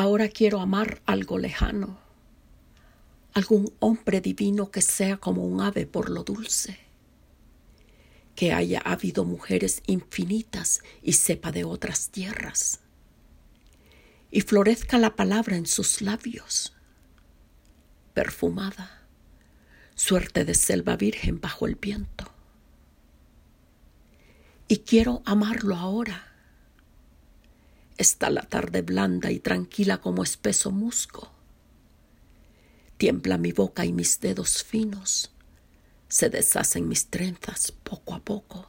Ahora quiero amar algo lejano, algún hombre divino que sea como un ave por lo dulce, que haya habido mujeres infinitas y sepa de otras tierras, y florezca la palabra en sus labios, perfumada, suerte de selva virgen bajo el viento. Y quiero amarlo ahora Está la tarde blanda y tranquila como espeso musgo. Tiembla mi boca y mis dedos finos se deshacen mis trenzas poco a poco.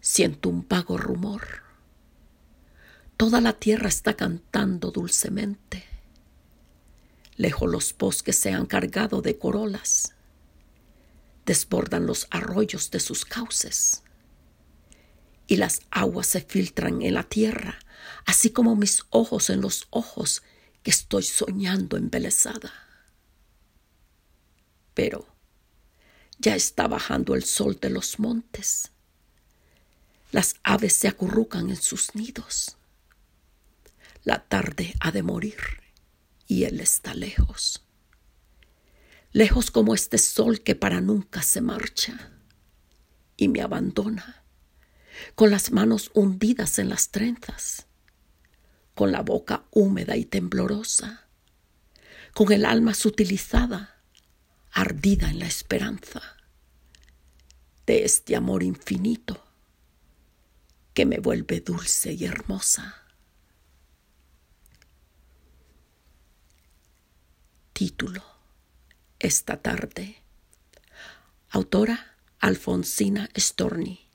Siento un vago rumor. Toda la tierra está cantando dulcemente. Lejos los bosques se han cargado de corolas. Desbordan los arroyos de sus cauces y las aguas se filtran en la tierra, así como mis ojos en los ojos que estoy soñando embelesada. Pero ya está bajando el sol de los montes. Las aves se acurrucan en sus nidos. La tarde ha de morir y él está lejos. Lejos como este sol que para nunca se marcha y me abandona con las manos hundidas en las trenzas, con la boca húmeda y temblorosa, con el alma sutilizada, ardida en la esperanza de este amor infinito que me vuelve dulce y hermosa. Título Esta tarde. Autora Alfonsina Storni.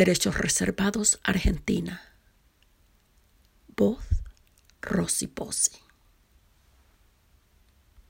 Derechos Reservados Argentina. Voz Rosy Pozzi.